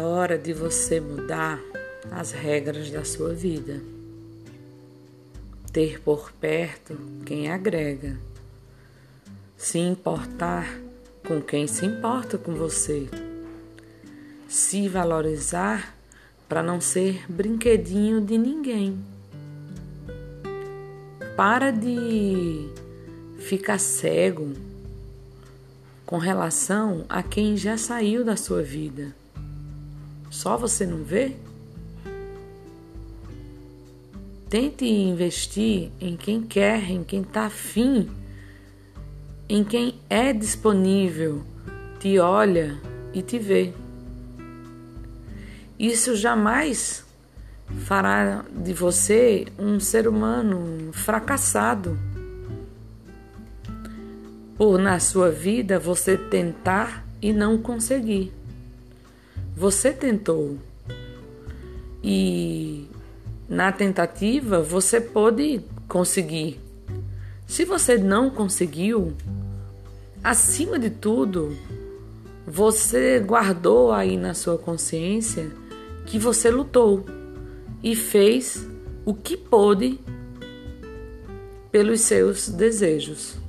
hora de você mudar as regras da sua vida. Ter por perto quem agrega. Se importar com quem se importa com você. Se valorizar para não ser brinquedinho de ninguém. Para de ficar cego com relação a quem já saiu da sua vida. Só você não vê? Tente investir em quem quer, em quem está afim, em quem é disponível, te olha e te vê. Isso jamais fará de você um ser humano fracassado por na sua vida você tentar e não conseguir. Você tentou e na tentativa você pôde conseguir. Se você não conseguiu, acima de tudo, você guardou aí na sua consciência que você lutou e fez o que pôde pelos seus desejos.